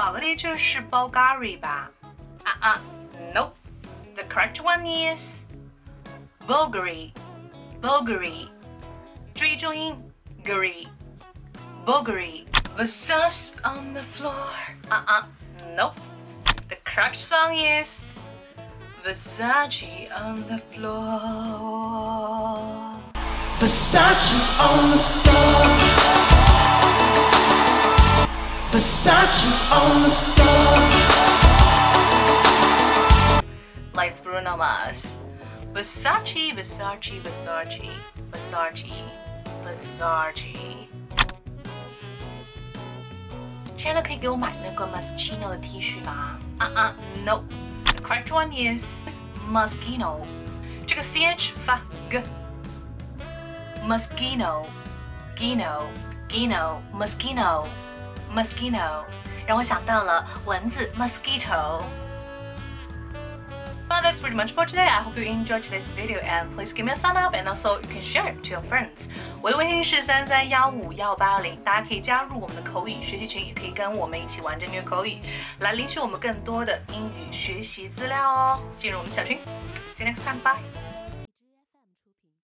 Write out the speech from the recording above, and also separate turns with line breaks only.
宝格丽就是 Bulgari 吧？啊啊，Nope。The correct one is Bulgari. Bulgari. 注意重音，gary. Bulgari. Versace on the floor. Uh uh. Nope. The correct song is Versace on the floor.
Versace on the floor. Versace on the floor.
Lights Bruno Mars. Versace, Versace, Versace, Versace, Versace. 亲爱的，可以给我买那个 Moschino 的 T 恤吗？啊啊，No。The correct one is Moschino。这个 ch 发 g。 Mosquito，让我想到了蚊子 mosquito。Well, that's pretty much for today. I hope you enjoyed today's video and please give me a thumbs up and also you can share it to your friends. 我的微信是三三幺五幺八零，大家可以加入我们的口语学习群，也可以跟我们一起玩着虐口语，来领取我们更多的英语学习资料哦。进入我们小群，See you next time. Bye.